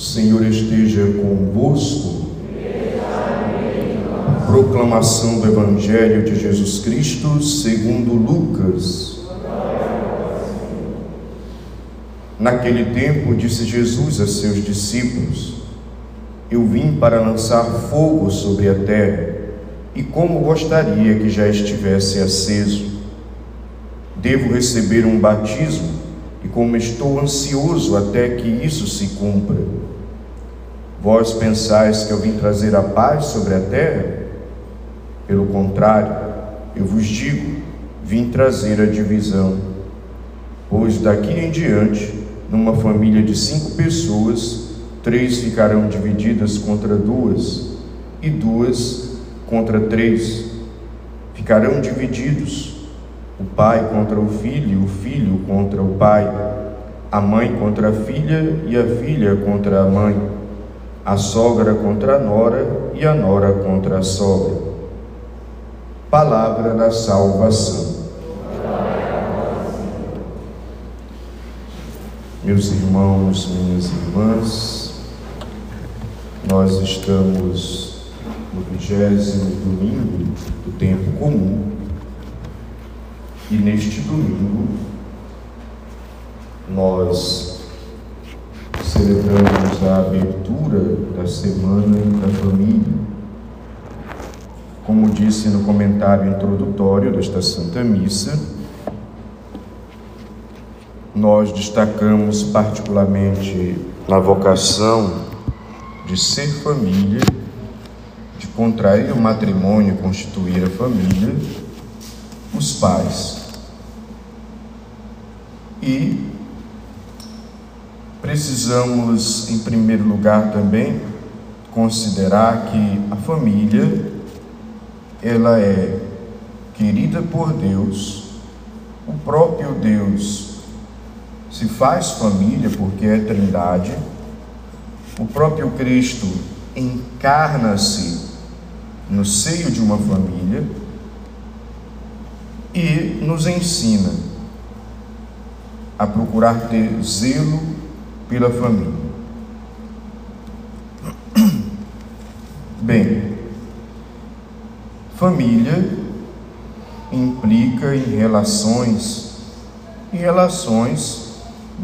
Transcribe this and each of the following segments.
Senhor esteja convosco. Proclamação do Evangelho de Jesus Cristo segundo Lucas. Naquele tempo disse Jesus a seus discípulos: Eu vim para lançar fogo sobre a terra, e como gostaria que já estivesse aceso. Devo receber um batismo e como estou ansioso até que isso se cumpra. Vós pensais que eu vim trazer a paz sobre a terra? Pelo contrário, eu vos digo, vim trazer a divisão. Pois daqui em diante, numa família de cinco pessoas, três ficarão divididas contra duas, e duas contra três. Ficarão divididos o pai contra o filho, o filho contra o pai, a mãe contra a filha e a filha contra a mãe, a sogra contra a nora e a nora contra a sogra. Palavra da salvação. Meus irmãos, minhas irmãs, nós estamos no vigésimo domingo do tempo comum e neste domingo nós celebramos a abertura da Semana da Família. Como disse no comentário introdutório desta Santa Missa, nós destacamos particularmente na vocação de ser família, de contrair o matrimônio, constituir a família, os pais. E precisamos, em primeiro lugar, também considerar que a família ela é querida por Deus, o próprio Deus se faz família porque é Trindade, o próprio Cristo encarna-se no seio de uma família e nos ensina a procurar ter zelo pela família. Bem, família implica em relações, e relações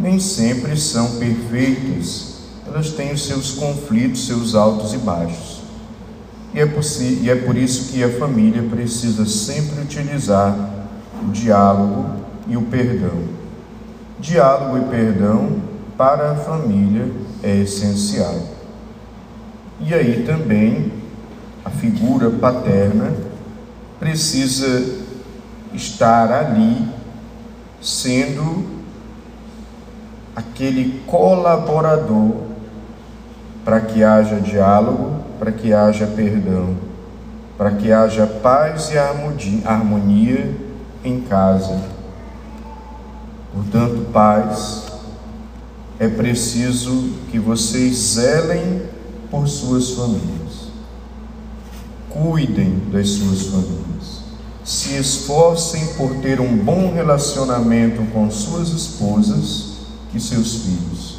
nem sempre são perfeitas, elas têm os seus conflitos, seus altos e baixos. E é, e é por isso que a família precisa sempre utilizar o diálogo e o perdão. Diálogo e perdão para a família é essencial. E aí também a figura paterna precisa estar ali sendo aquele colaborador para que haja diálogo, para que haja perdão, para que haja paz e harmonia em casa Portanto, pais, é preciso que vocês zelem por suas famílias, cuidem das suas famílias, se esforcem por ter um bom relacionamento com suas esposas e seus filhos,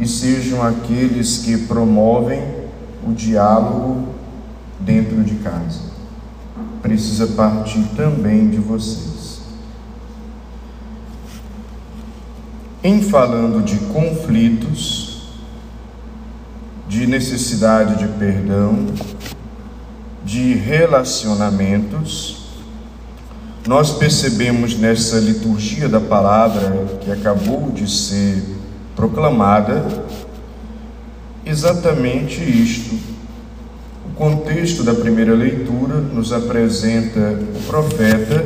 e sejam aqueles que promovem o diálogo dentro de casa. Precisa partir também de vocês. Em falando de conflitos, de necessidade de perdão, de relacionamentos, nós percebemos nessa liturgia da palavra que acabou de ser proclamada exatamente isto. O contexto da primeira leitura nos apresenta o profeta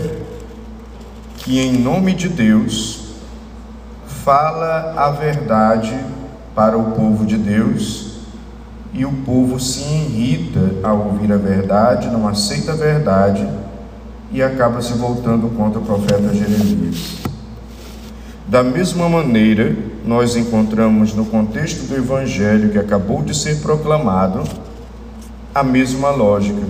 que, em nome de Deus, fala a verdade para o povo de Deus e o povo se irrita ao ouvir a verdade, não aceita a verdade e acaba se voltando contra o profeta Jeremias. Da mesma maneira, nós encontramos no contexto do evangelho que acabou de ser proclamado a mesma lógica.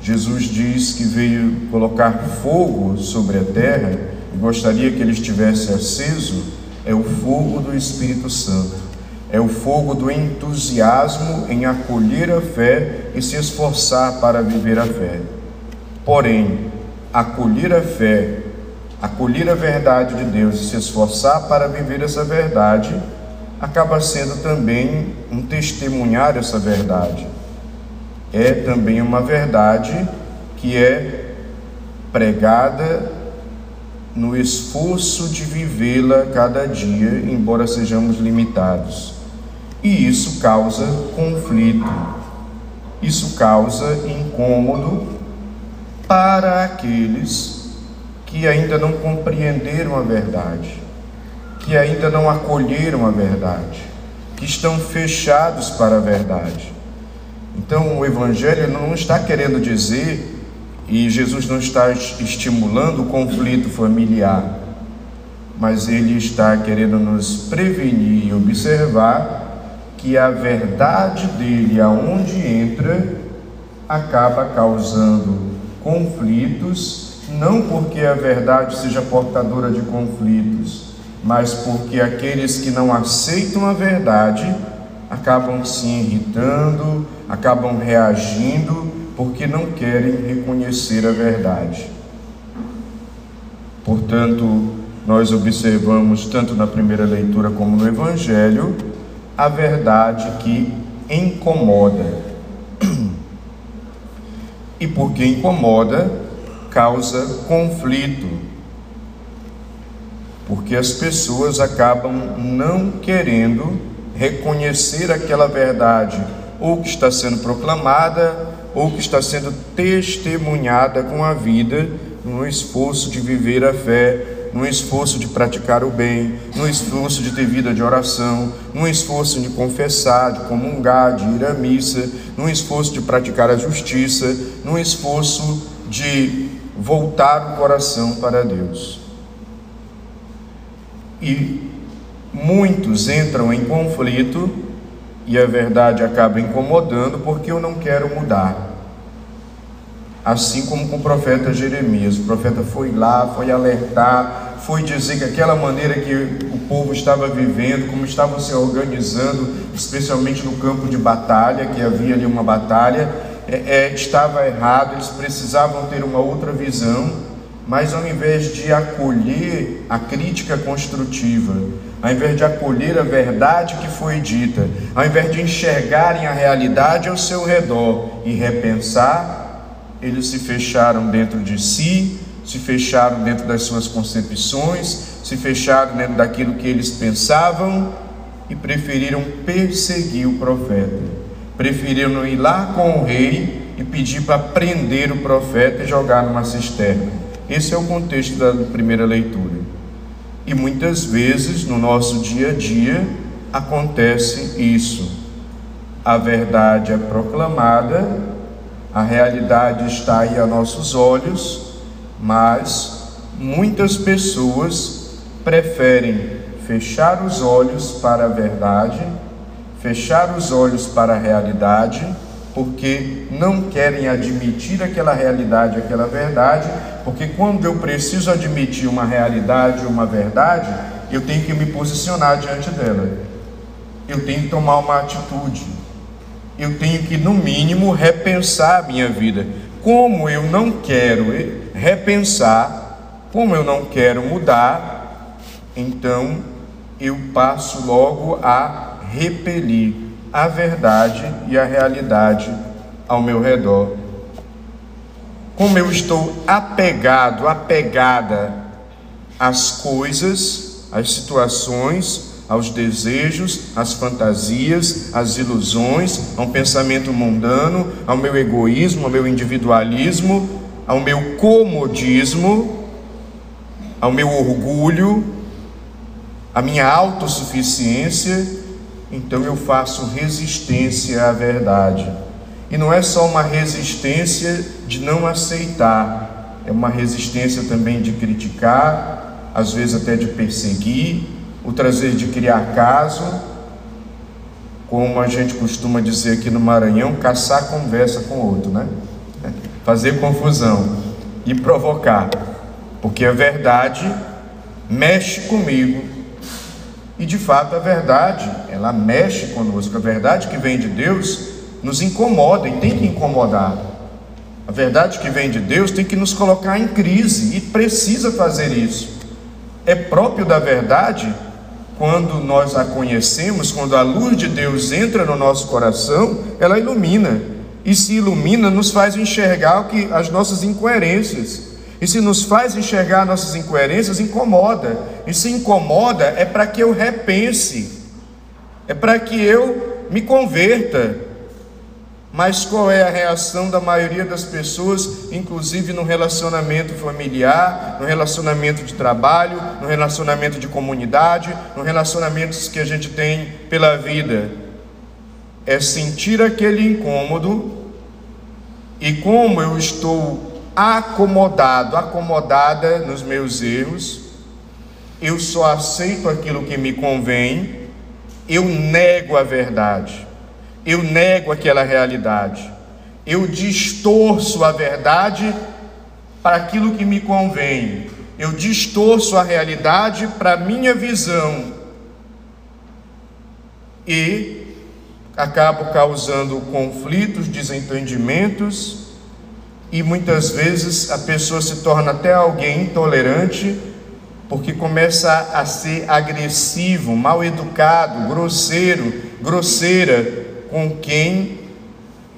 Jesus diz que veio colocar fogo sobre a terra gostaria que ele estivesse aceso é o fogo do Espírito Santo. é o fogo do entusiasmo em acolher a fé e se esforçar para viver a fé. Porém, acolher a fé, acolher a verdade de Deus e se esforçar para viver essa verdade, acaba sendo também um testemunhar essa verdade. É também uma verdade que é pregada no esforço de vivê-la cada dia, embora sejamos limitados. E isso causa conflito, isso causa incômodo para aqueles que ainda não compreenderam a verdade, que ainda não acolheram a verdade, que estão fechados para a verdade. Então, o Evangelho não está querendo dizer, e Jesus não está estimulando o conflito familiar, mas ele está querendo nos prevenir e observar que a verdade dele, aonde entra, acaba causando conflitos, não porque a verdade seja portadora de conflitos, mas porque aqueles que não aceitam a verdade acabam se irritando, acabam reagindo, porque não querem reconhecer a verdade. Portanto, nós observamos, tanto na primeira leitura como no Evangelho, a verdade que incomoda. E porque incomoda, causa conflito. Porque as pessoas acabam não querendo reconhecer aquela verdade, ou que está sendo proclamada, ou que está sendo testemunhada com a vida, no esforço de viver a fé no esforço de praticar o bem, no esforço de ter vida de oração, no esforço de confessar, de comungar, de ir à missa, no esforço de praticar a justiça, no esforço de voltar o coração para Deus. E muitos entram em conflito e a verdade acaba incomodando porque eu não quero mudar assim como com o profeta Jeremias. O profeta foi lá, foi alertar, foi dizer que aquela maneira que o povo estava vivendo, como estavam se organizando, especialmente no campo de batalha, que havia ali uma batalha, é, é, estava errado, eles precisavam ter uma outra visão, mas ao invés de acolher a crítica construtiva, ao invés de acolher a verdade que foi dita, ao invés de enxergarem a realidade ao seu redor e repensar, eles se fecharam dentro de si, se fecharam dentro das suas concepções, se fecharam dentro daquilo que eles pensavam e preferiram perseguir o profeta. Preferiram ir lá com o rei e pedir para prender o profeta e jogar numa cisterna. Esse é o contexto da primeira leitura. E muitas vezes no nosso dia a dia acontece isso. A verdade é proclamada a realidade está aí a nossos olhos, mas muitas pessoas preferem fechar os olhos para a verdade, fechar os olhos para a realidade, porque não querem admitir aquela realidade, aquela verdade, porque quando eu preciso admitir uma realidade, uma verdade, eu tenho que me posicionar diante dela. Eu tenho que tomar uma atitude eu tenho que, no mínimo, repensar a minha vida. Como eu não quero repensar, como eu não quero mudar, então eu passo logo a repelir a verdade e a realidade ao meu redor. Como eu estou apegado, apegada às coisas, às situações, aos desejos, às fantasias, às ilusões, a um pensamento mundano, ao meu egoísmo, ao meu individualismo, ao meu comodismo, ao meu orgulho, à minha autossuficiência, então eu faço resistência à verdade. E não é só uma resistência de não aceitar, é uma resistência também de criticar, às vezes até de perseguir, outras vezes de criar caso, como a gente costuma dizer aqui no Maranhão, caçar conversa com outro, né? Fazer confusão e provocar, porque a verdade mexe comigo, E de fato a verdade, ela mexe conosco. A verdade que vem de Deus nos incomoda e tem que incomodar. A verdade que vem de Deus tem que nos colocar em crise e precisa fazer isso. É próprio da verdade quando nós a conhecemos, quando a luz de Deus entra no nosso coração, ela ilumina. E se ilumina, nos faz enxergar o que as nossas incoerências. E se nos faz enxergar nossas incoerências, incomoda. E se incomoda, é para que eu repense, é para que eu me converta. Mas qual é a reação da maioria das pessoas, inclusive no relacionamento familiar, no relacionamento de trabalho, no relacionamento de comunidade, no relacionamentos que a gente tem pela vida? É sentir aquele incômodo e como eu estou acomodado, acomodada nos meus erros, eu só aceito aquilo que me convém, eu nego a verdade, eu nego aquela realidade, eu distorço a verdade para aquilo que me convém, eu distorço a realidade para a minha visão. E acabo causando conflitos, desentendimentos e muitas vezes a pessoa se torna até alguém intolerante, porque começa a ser agressivo, mal educado, grosseiro, grosseira com quem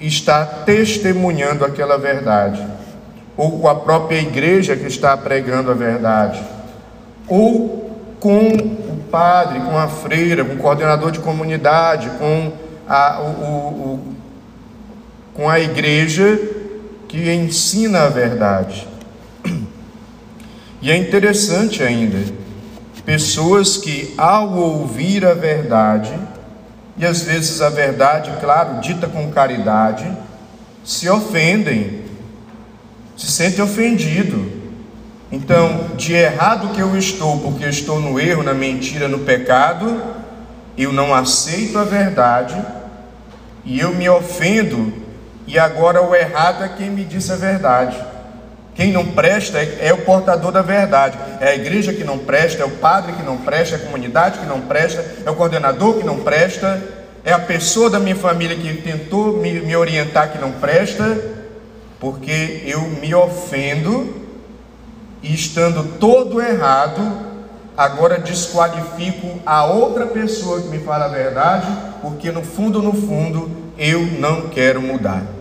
está testemunhando aquela verdade, ou com a própria igreja que está pregando a verdade, ou com o padre, com a freira, com o coordenador de comunidade, com a, o, o, o com a igreja que ensina a verdade. E é interessante ainda, pessoas que ao ouvir a verdade, e às vezes a verdade, claro, dita com caridade, se ofendem, se sentem ofendidos. Então, de errado que eu estou, porque estou no erro, na mentira, no pecado, eu não aceito a verdade e eu me ofendo e agora o errado é quem me disse a verdade. Quem não presta é, é, o portador da verdade. É a igreja que não presta, é o padre que não presta, é a comunidade que não presta, é o coordenador que não presta, é a pessoa da minha família que tentou me, me orientar que não presta, porque eu me ofendo e estando todo errado, agora desqualifico a outra pessoa que me fala a verdade, porque no fundo, no fundo, eu não quero mudar.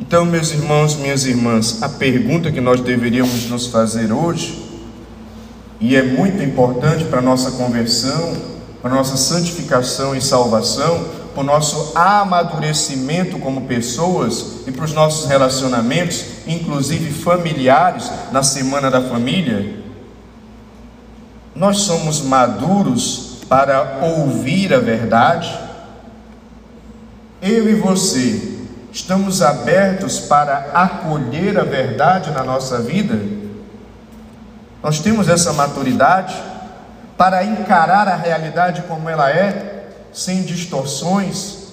Então, meus irmãos, minhas irmãs, a pergunta que nós deveríamos nos fazer hoje, e é muito importante para a nossa conversão, para a nossa santificação e salvação, para o nosso amadurecimento como pessoas e para os nossos relacionamentos, inclusive familiares, na Semana da Família, nós somos maduros para ouvir a verdade? Eu e você Estamos abertos para acolher a verdade na nossa vida? Nós temos essa maturidade para encarar a realidade como ela é, sem distorções,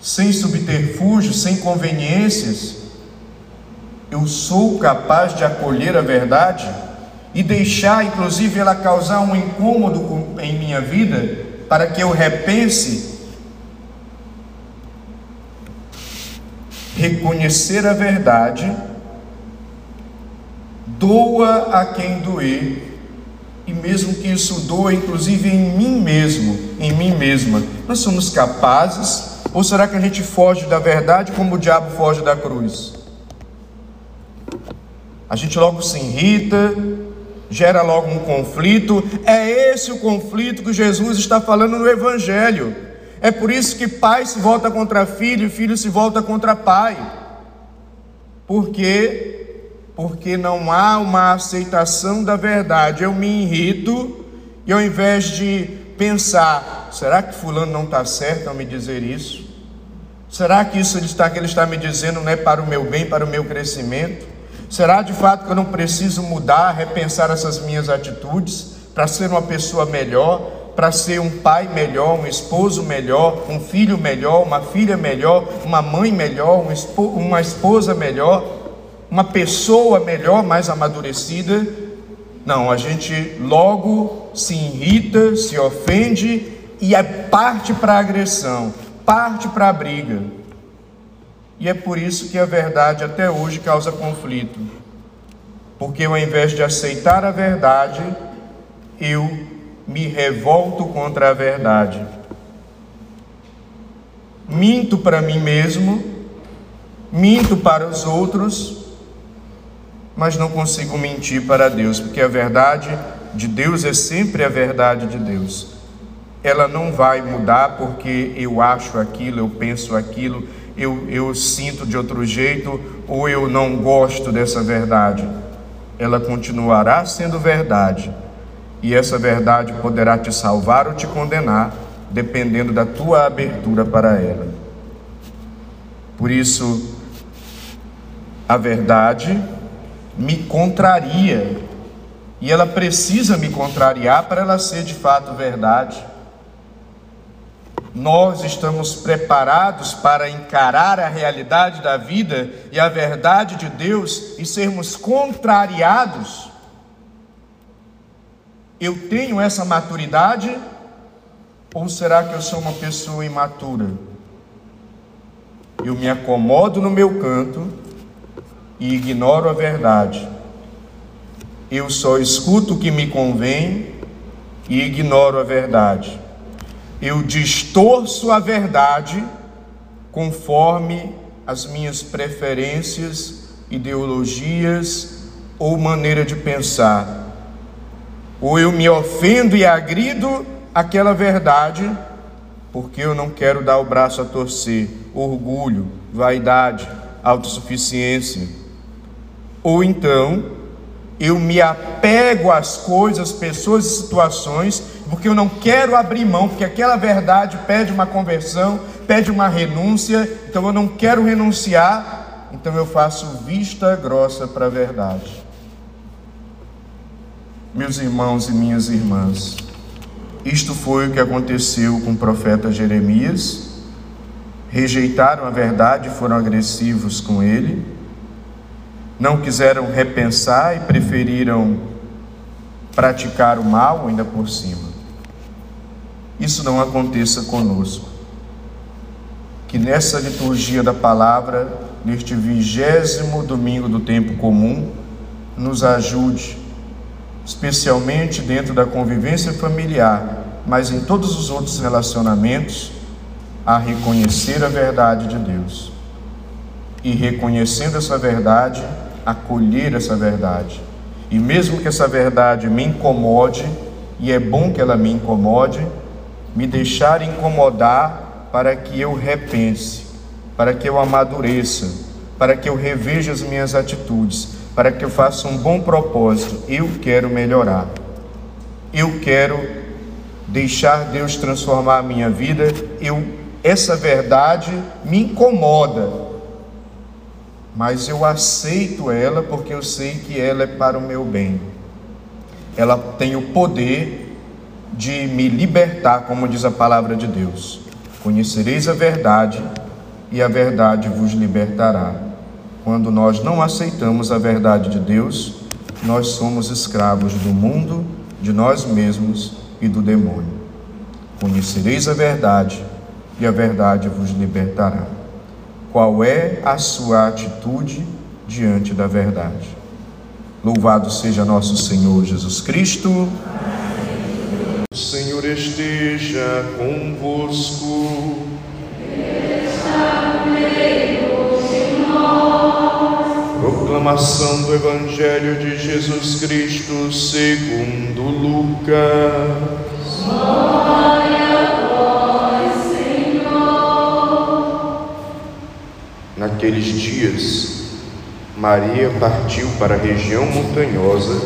sem subterfúgios, sem conveniências? Eu sou capaz de acolher a verdade e deixar, inclusive, ela causar um incômodo em minha vida, para que eu repense reconhecer a verdade, doa a quem doer, e mesmo que isso doa, inclusive em mim mesmo, em mim mesma, nós somos capazes? Ou será que a gente foge da verdade como o diabo foge da cruz? A gente logo se irrita, gera logo um conflito. É esse o conflito que Jesus está falando no Evangelho. É por isso que pai se volta contra filho e filho se volta contra pai. Por quê? Porque não há uma aceitação da verdade. Eu me irrito e ao invés de pensar, será que fulano não está certo ao me dizer isso? Será que isso está, que ele está me dizendo não é para o meu bem, para o meu crescimento? Será de fato que eu não preciso mudar, repensar essas minhas atitudes para ser uma pessoa melhor? Para ser um pai melhor, um esposo melhor, um filho melhor, uma filha melhor, uma mãe melhor, uma esposa melhor, uma pessoa melhor, mais amadurecida. Não, a gente logo se irrita, se ofende e é parte para a agressão, parte para a briga. E é por isso que a verdade até hoje causa conflito. Porque ao invés de aceitar a verdade, eu me revolto contra a verdade. Minto para mim mesmo, minto para os outros, mas não consigo mentir para Deus, porque a verdade de Deus é sempre a verdade de Deus. Ela não vai mudar porque eu acho aquilo, eu penso aquilo, eu, eu sinto de outro jeito ou eu não gosto dessa verdade. Ela continuará sendo verdade e essa verdade poderá te salvar ou te condenar, dependendo da tua abertura para ela. Por isso, a verdade me contraria e ela precisa me contrariar para ela ser de fato verdade nós estamos preparados para encarar a realidade da vida e a verdade de Deus e sermos contrariados? Eu tenho essa maturidade ou será que eu sou uma pessoa imatura? Eu me acomodo no meu canto e ignoro a verdade. Eu só escuto o que me convém e ignoro a verdade eu distorço a verdade conforme as minhas preferências, ideologias ou maneira de pensar. Ou eu me ofendo e agrido aquela verdade porque eu não quero dar o braço a torcer, orgulho, vaidade, autossuficiência. Ou então eu me apego às coisas, pessoas e situações porque eu não quero abrir mão, porque aquela verdade pede uma conversão, pede uma renúncia, então eu não quero renunciar, então eu faço vista grossa para a verdade. Meus irmãos e minhas irmãs, isto foi o que aconteceu com o profeta Jeremias. Rejeitaram a verdade, foram agressivos com ele, não quiseram repensar e preferiram praticar o mal ainda por cima isso não aconteça conosco. Que nessa liturgia da palavra, neste vigésimo domingo do tempo comum, nos ajude, especialmente dentro da convivência familiar, mas em todos os outros relacionamentos, a reconhecer a verdade de Deus. E reconhecendo essa verdade, acolher essa verdade. E mesmo que essa verdade me incomode, e é bom que ela me incomode, me deixar incomodar para que eu repense, para que eu amadureça, para que eu reveja as minhas atitudes, para que eu faça um bom propósito. Eu quero melhorar. Eu quero deixar Deus transformar a minha vida. Eu essa verdade me incomoda, mas eu aceito ela porque eu sei que ela é para o meu bem. Ela tem o poder de me libertar, como diz a palavra de Deus. Conhecereis a verdade e a verdade vos libertará. Quando nós não aceitamos a verdade de Deus, nós somos escravos do mundo, de nós mesmos e do demônio. Conhecereis a verdade e a verdade vos libertará. Qual é a sua atitude diante da verdade? Louvado seja nosso Senhor Jesus Cristo. O Senhor esteja convosco. Proclamação do Evangelho de Jesus Cristo segundo Lucas. Glória a vós, Senhor. Naqueles dias, Maria partiu para a região montanhosa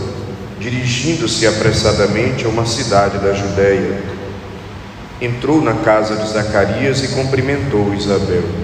dirigindo-se apressadamente a uma cidade da Judéia. Entrou na casa de Zacarias e cumprimentou Isabel.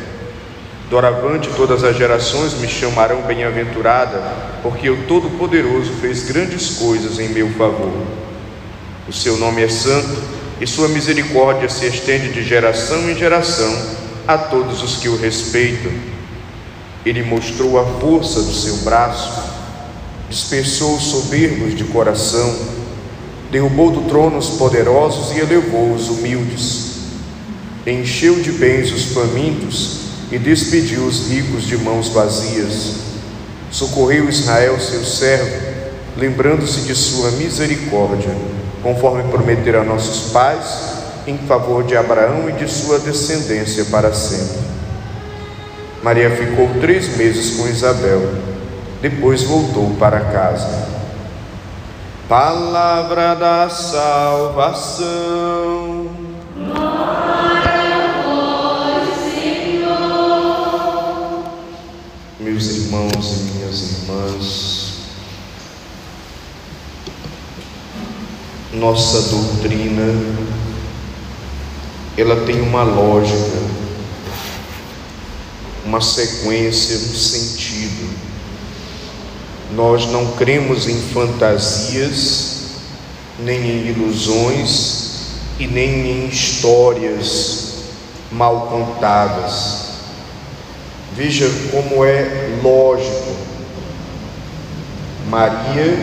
Doravante todas as gerações me chamarão bem-aventurada, porque o Todo-Poderoso fez grandes coisas em meu favor. O seu nome é santo e sua misericórdia se estende de geração em geração a todos os que o respeitam. Ele mostrou a força do seu braço, dispersou os soberbos de coração, derrubou do trono os poderosos e elevou os humildes encheu de bens os famintos e despediu os ricos de mãos vazias. Socorreu Israel, seu servo, lembrando-se de sua misericórdia, conforme prometera a nossos pais, em favor de Abraão e de sua descendência para sempre. Maria ficou três meses com Isabel, depois voltou para casa. Palavra da salvação. Irmãos e minhas irmãs, nossa doutrina, ela tem uma lógica, uma sequência, um sentido. Nós não cremos em fantasias, nem em ilusões e nem em histórias mal contadas Veja como é lógico. Maria,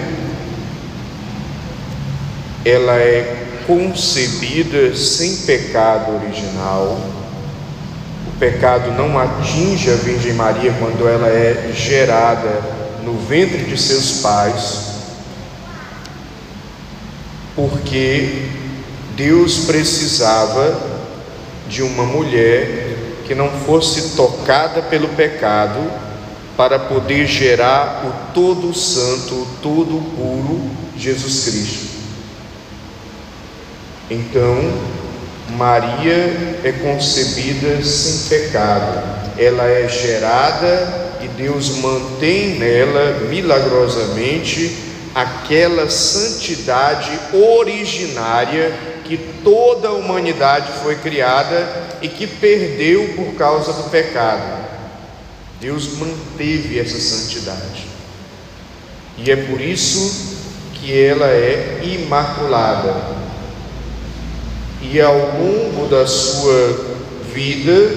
ela é concebida sem pecado original. O pecado não atinge a Virgem Maria quando ela é gerada no ventre de seus pais, porque Deus precisava de uma mulher que não fosse tocada pelo pecado, para poder gerar o todo santo, o todo puro Jesus Cristo. Então, Maria é concebida sem pecado, ela é gerada e Deus mantém nela milagrosamente aquela santidade originária que toda a humanidade foi criada e que perdeu por causa do pecado. Deus manteve essa santidade. E é por isso que ela é imaculada. E ao longo da sua vida,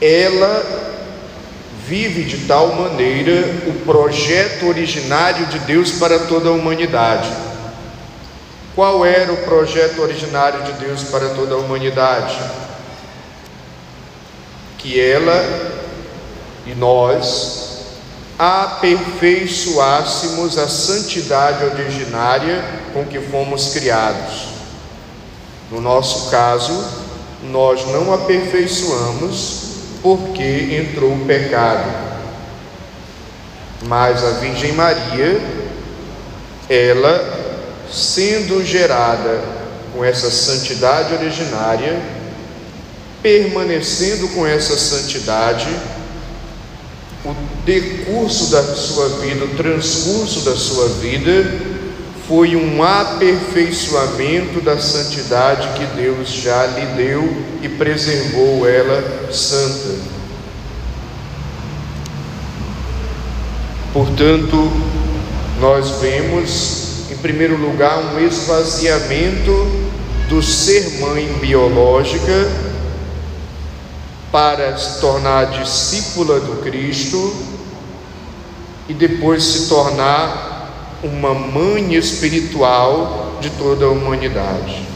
ela vive de tal maneira o projeto originário de Deus para toda a humanidade. Qual era o projeto originário de Deus para toda a humanidade? Que ela e nós aperfeiçoássemos a santidade originária com que fomos criados. No nosso caso, nós não aperfeiçoamos porque entrou o pecado. Mas a Virgem Maria, ela sendo gerada com essa santidade originária, permanecendo com essa santidade, o decurso da sua vida, o transcurso da sua vida, foi um aperfeiçoamento da santidade que Deus já lhe deu e preservou ela santa. Portanto, nós vemos, em primeiro lugar, um esvaziamento do ser mãe biológica para se tornar discípula do Cristo e depois se tornar uma mãe espiritual de toda a humanidade.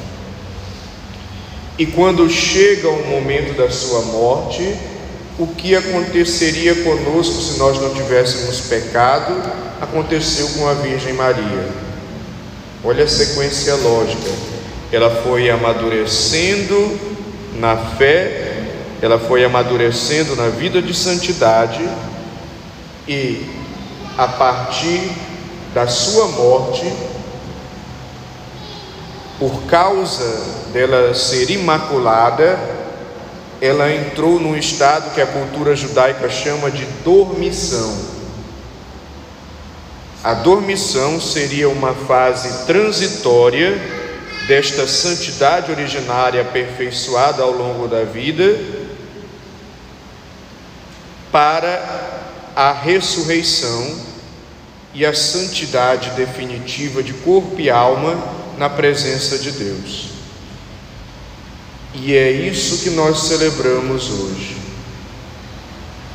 E quando chega o momento da sua morte, o que aconteceria conosco se nós não tivéssemos pecado, aconteceu com a Virgem Maria. Olha a sequência lógica. Ela foi amadurecendo na fé, ela foi amadurecendo na vida de santidade e a partir da sua morte, por causa dela ser imaculada, ela entrou num estado que a cultura judaica chama de dormição. A dormição seria uma fase transitória desta santidade originária aperfeiçoada ao longo da vida para a ressurreição e a santidade definitiva de corpo e alma na presença de Deus. E é isso que nós celebramos hoje.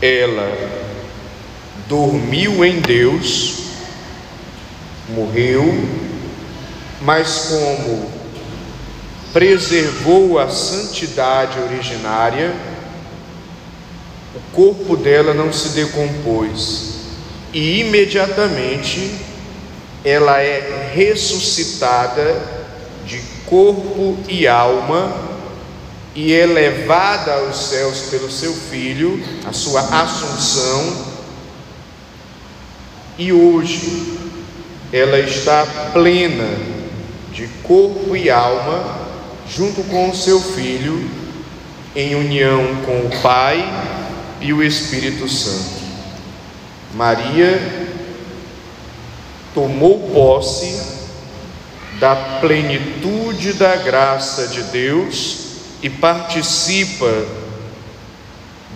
Ela dormiu em Deus, morreu, mas como preservou a santidade originária, o corpo dela não se decompôs. E imediatamente ela é ressuscitada de corpo e alma e elevada aos céus pelo seu filho, a sua assunção, e hoje ela está plena de corpo e alma, junto com o seu filho, em união com o Pai e o Espírito Santo. Maria tomou posse da plenitude da graça de Deus e participa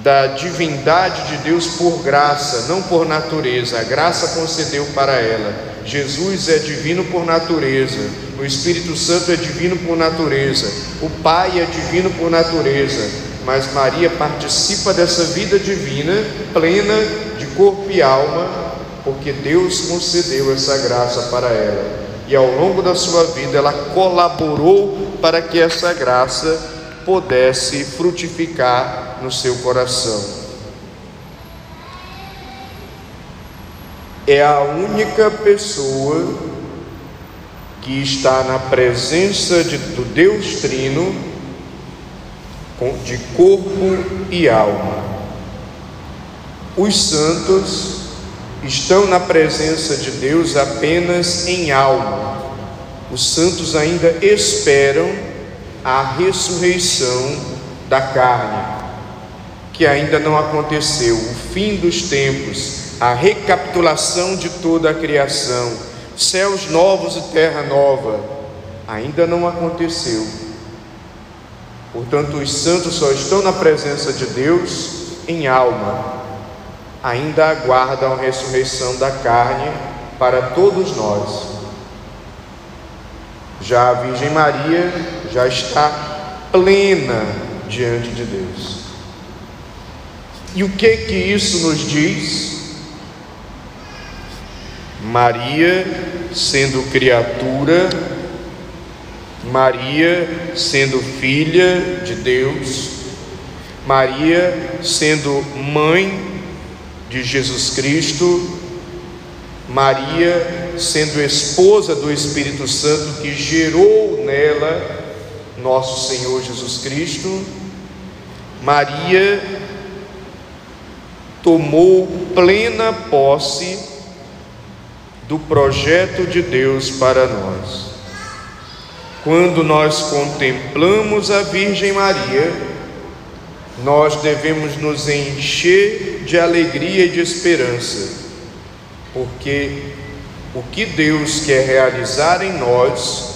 da divindade de Deus por graça, não por natureza. A graça concedeu para ela. Jesus é divino por natureza, o Espírito Santo é divino por natureza, o Pai é divino por natureza, mas Maria participa dessa vida divina, plena de corpo e alma, porque Deus concedeu essa graça para ela. E ao longo da sua vida ela colaborou para que essa graça pudesse frutificar no seu coração. É a única pessoa que está na presença de, do Deus Trino de corpo e alma. Os santos estão na presença de Deus apenas em alma. Os santos ainda esperam a ressurreição da carne, que ainda não aconteceu, o fim dos tempos, a recapitulação de toda a criação, céus novos e terra nova, ainda não aconteceu. Portanto, os santos só estão na presença de Deus em alma, ainda aguardam a ressurreição da carne para todos nós. Já a Virgem Maria já está plena diante de Deus. E o que que isso nos diz? Maria sendo criatura, Maria sendo filha de Deus, Maria sendo mãe de Jesus Cristo, Maria sendo esposa do Espírito Santo que gerou nela nosso Senhor Jesus Cristo, Maria tomou plena posse do projeto de Deus para nós. Quando nós contemplamos a Virgem Maria, nós devemos nos encher de alegria e de esperança, porque o que Deus quer realizar em nós,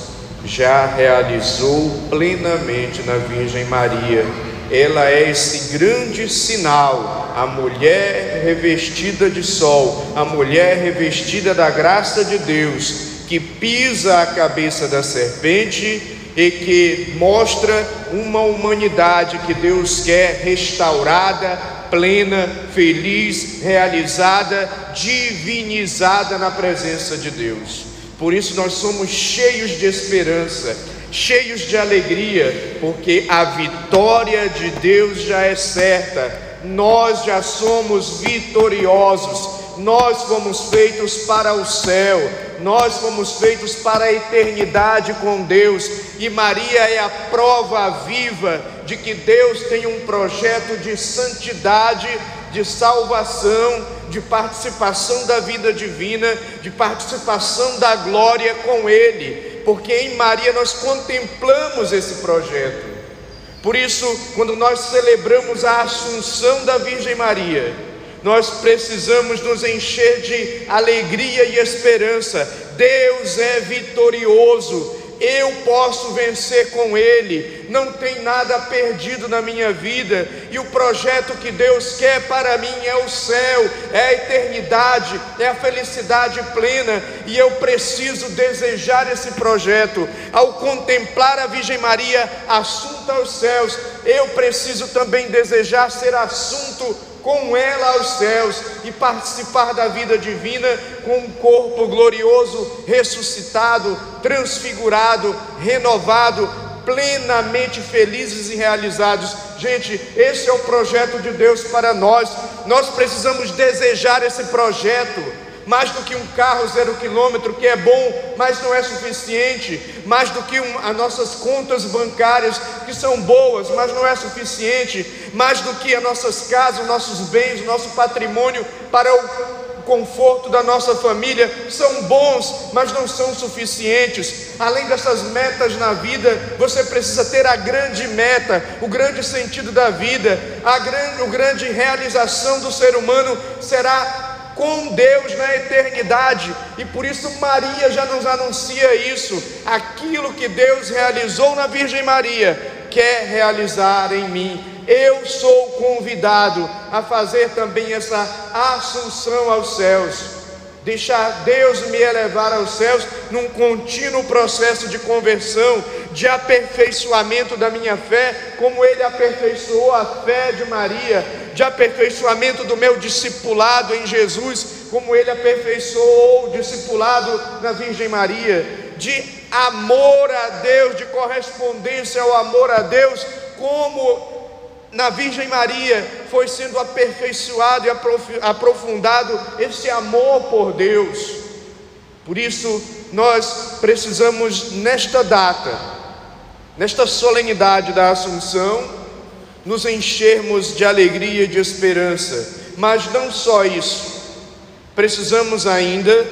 já realizou plenamente na Virgem Maria. Ela é esse grande sinal, a mulher revestida de sol, a mulher revestida da graça de Deus, que pisa a cabeça da serpente e que mostra uma humanidade que Deus quer restaurada, plena, feliz, realizada, divinizada na presença de Deus. Por isso nós somos cheios de esperança, cheios de alegria, porque a vitória de Deus já é certa. Nós já somos vitoriosos. Nós fomos feitos para o céu, nós fomos feitos para a eternidade com Deus, e Maria é a prova viva de que Deus tem um projeto de santidade, de salvação, de participação da vida divina, de participação da glória com Ele, porque em Maria nós contemplamos esse projeto. Por isso, quando nós celebramos a Assunção da Virgem Maria, nós precisamos nos encher de alegria e esperança. Deus é vitorioso, eu posso vencer com Ele, não tem nada perdido na minha vida, e o projeto que Deus quer para mim é o céu, é a eternidade, é a felicidade plena, e eu preciso desejar esse projeto. Ao contemplar a Virgem Maria assunta aos céus, eu preciso também desejar ser assunto com ela aos céus e participar da vida divina com um corpo glorioso, ressuscitado, transfigurado, renovado, plenamente felizes e realizados. Gente, esse é o projeto de Deus para nós. Nós precisamos desejar esse projeto mais do que um carro zero quilômetro, que é bom, mas não é suficiente, mais do que um, as nossas contas bancárias, que são boas, mas não é suficiente, mais do que as nossas casas, nossos bens, o nosso patrimônio para o conforto da nossa família são bons, mas não são suficientes. Além dessas metas na vida, você precisa ter a grande meta, o grande sentido da vida, a grande, a grande realização do ser humano será com Deus na eternidade, e por isso Maria já nos anuncia isso. Aquilo que Deus realizou na Virgem Maria, quer realizar em mim. Eu sou convidado a fazer também essa assunção aos céus deixar Deus me elevar aos céus num contínuo processo de conversão, de aperfeiçoamento da minha fé, como Ele aperfeiçoou a fé de Maria, de aperfeiçoamento do meu discipulado em Jesus, como Ele aperfeiçoou o discipulado na Virgem Maria, de amor a Deus, de correspondência ao amor a Deus, como na Virgem Maria foi sendo aperfeiçoado e aprofundado esse amor por Deus. Por isso, nós precisamos, nesta data, nesta solenidade da Assunção, nos enchermos de alegria e de esperança. Mas não só isso, precisamos ainda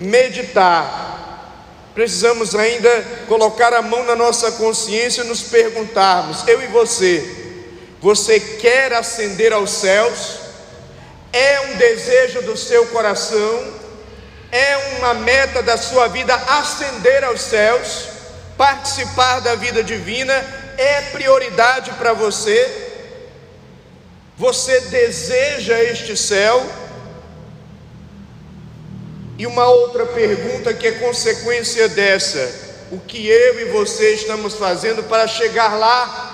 meditar, precisamos ainda colocar a mão na nossa consciência e nos perguntarmos, eu e você, você quer ascender aos céus? É um desejo do seu coração? É uma meta da sua vida ascender aos céus? Participar da vida divina é prioridade para você? Você deseja este céu? E uma outra pergunta que é consequência dessa: o que eu e você estamos fazendo para chegar lá?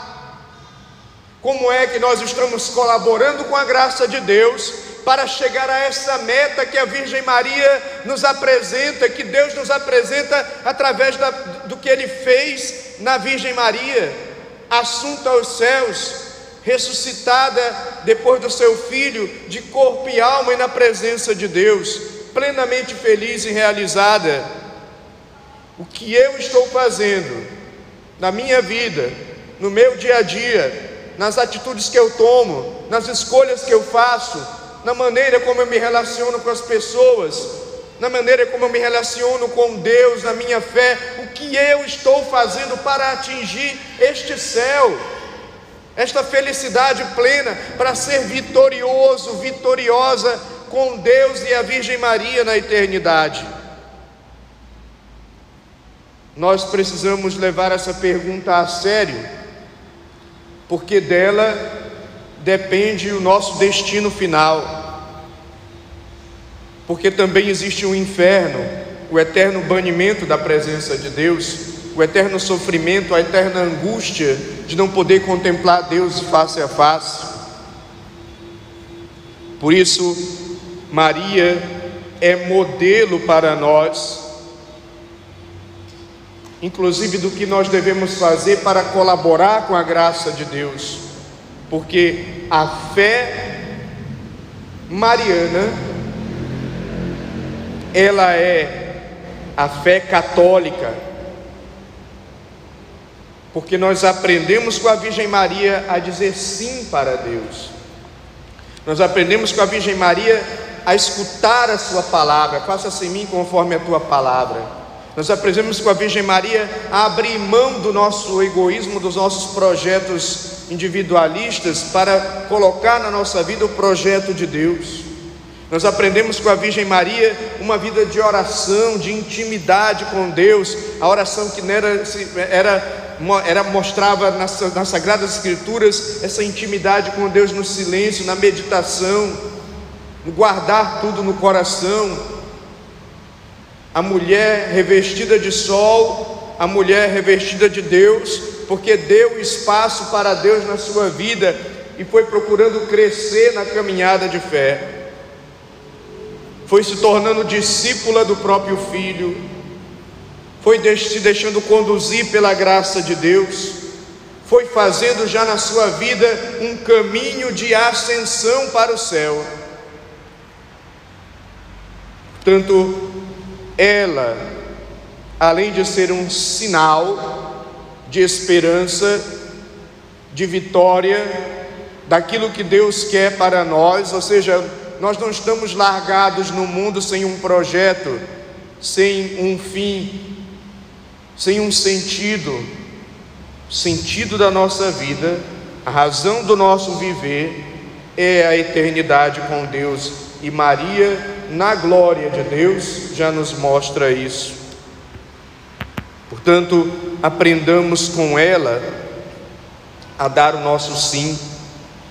Como é que nós estamos colaborando com a graça de Deus para chegar a essa meta que a Virgem Maria nos apresenta, que Deus nos apresenta através da, do que Ele fez na Virgem Maria, assunta aos céus, ressuscitada depois do seu filho, de corpo e alma e na presença de Deus, plenamente feliz e realizada. O que eu estou fazendo na minha vida, no meu dia a dia, nas atitudes que eu tomo, nas escolhas que eu faço, na maneira como eu me relaciono com as pessoas, na maneira como eu me relaciono com Deus, na minha fé, o que eu estou fazendo para atingir este céu, esta felicidade plena, para ser vitorioso, vitoriosa com Deus e a Virgem Maria na eternidade. Nós precisamos levar essa pergunta a sério porque dela depende o nosso destino final. Porque também existe o um inferno, o eterno banimento da presença de Deus, o eterno sofrimento, a eterna angústia de não poder contemplar Deus face a face. Por isso, Maria é modelo para nós inclusive do que nós devemos fazer para colaborar com a graça de Deus, porque a fé mariana ela é a fé católica, porque nós aprendemos com a Virgem Maria a dizer sim para Deus. Nós aprendemos com a Virgem Maria a escutar a Sua palavra, faça-se em mim conforme a Tua palavra. Nós aprendemos com a Virgem Maria a abrir mão do nosso egoísmo, dos nossos projetos individualistas, para colocar na nossa vida o projeto de Deus. Nós aprendemos com a Virgem Maria uma vida de oração, de intimidade com Deus, a oração que era, era, era mostrava nas, nas Sagradas Escrituras essa intimidade com Deus no silêncio, na meditação, no guardar tudo no coração. A mulher revestida de sol, a mulher revestida de Deus, porque deu espaço para Deus na sua vida e foi procurando crescer na caminhada de fé foi se tornando discípula do próprio Filho, foi se deixando conduzir pela graça de Deus, foi fazendo já na sua vida um caminho de ascensão para o céu. Portanto, ela, além de ser um sinal de esperança, de vitória, daquilo que Deus quer para nós, ou seja, nós não estamos largados no mundo sem um projeto, sem um fim, sem um sentido. O sentido da nossa vida, a razão do nosso viver é a eternidade com Deus. E Maria, na glória de Deus, já nos mostra isso. Portanto, aprendamos com ela a dar o nosso sim,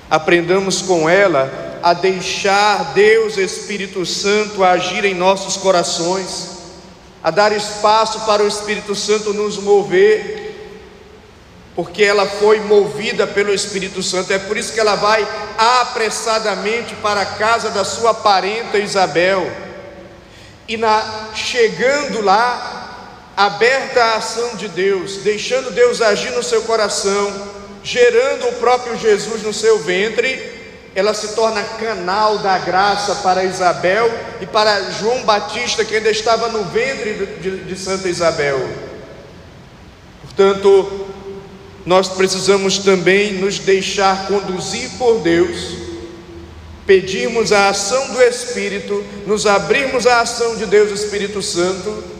aprendamos com ela a deixar Deus Espírito Santo agir em nossos corações, a dar espaço para o Espírito Santo nos mover, porque ela foi movida pelo Espírito Santo, é por isso que ela vai apressadamente para a casa da sua parenta Isabel, e na, chegando lá, aberta a ação de Deus, deixando Deus agir no seu coração, gerando o próprio Jesus no seu ventre, ela se torna canal da graça para Isabel e para João Batista, que ainda estava no ventre de, de Santa Isabel. Portanto, nós precisamos também nos deixar conduzir por Deus, pedirmos a ação do Espírito, nos abrirmos à ação de Deus, Espírito Santo,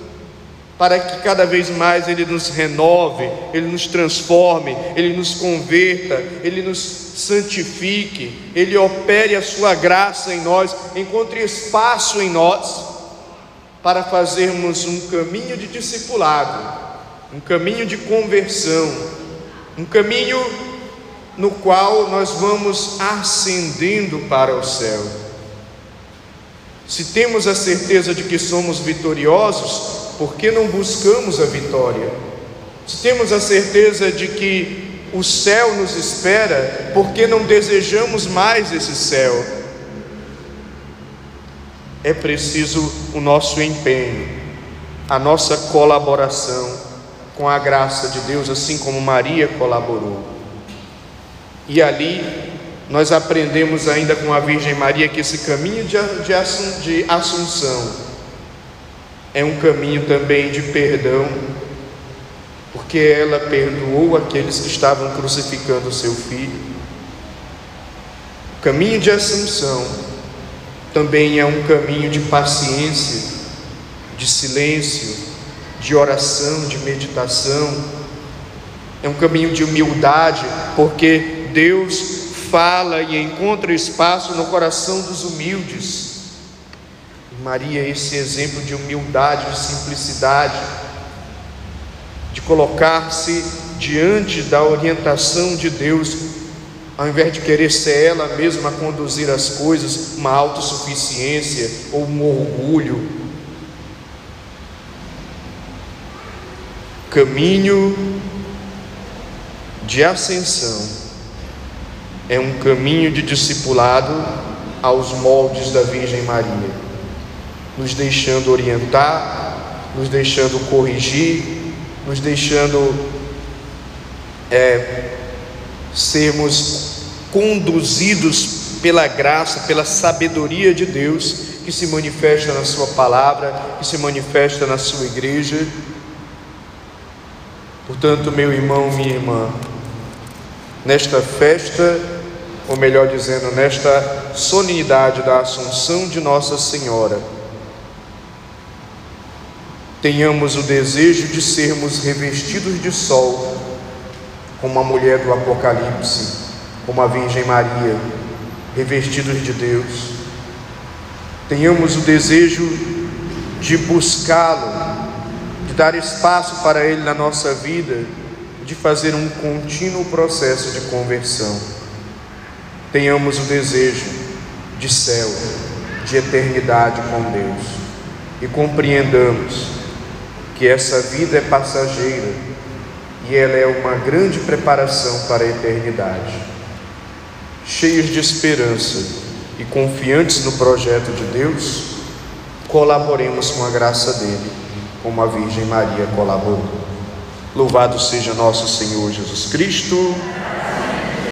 para que cada vez mais Ele nos renove, Ele nos transforme, Ele nos converta, Ele nos santifique, Ele opere a Sua graça em nós, encontre espaço em nós, para fazermos um caminho de discipulado, um caminho de conversão, um caminho no qual nós vamos ascendendo para o céu. Se temos a certeza de que somos vitoriosos, por que não buscamos a vitória? Se temos a certeza de que o céu nos espera, por que não desejamos mais esse céu? É preciso o nosso empenho, a nossa colaboração com a graça de Deus, assim como Maria colaborou. E ali nós aprendemos ainda com a Virgem Maria que esse caminho de, de Assunção é um caminho também de perdão, porque ela perdoou aqueles que estavam crucificando o seu filho. O caminho de ascensão também é um caminho de paciência, de silêncio, de oração, de meditação. É um caminho de humildade, porque Deus fala e encontra espaço no coração dos humildes. Maria esse exemplo de humildade, de simplicidade, de colocar-se diante da orientação de Deus, ao invés de querer ser ela mesma conduzir as coisas, uma autossuficiência ou um orgulho. Caminho de ascensão é um caminho de discipulado aos moldes da Virgem Maria nos deixando orientar, nos deixando corrigir, nos deixando é, sermos conduzidos pela graça, pela sabedoria de Deus, que se manifesta na Sua palavra, que se manifesta na Sua igreja. Portanto, meu irmão, minha irmã, nesta festa, ou melhor dizendo, nesta solenidade da Assunção de Nossa Senhora, tenhamos o desejo de sermos revestidos de sol, como a mulher do Apocalipse, como a Virgem Maria, revestidos de Deus. Tenhamos o desejo de buscá-lo, de dar espaço para Ele na nossa vida, de fazer um contínuo processo de conversão. Tenhamos o desejo de céu, de eternidade com Deus e compreendamos que essa vida é passageira e ela é uma grande preparação para a eternidade. Cheios de esperança e confiantes no projeto de Deus, colaboremos com a graça dele, como a Virgem Maria colaborou. Louvado seja nosso Senhor Jesus Cristo.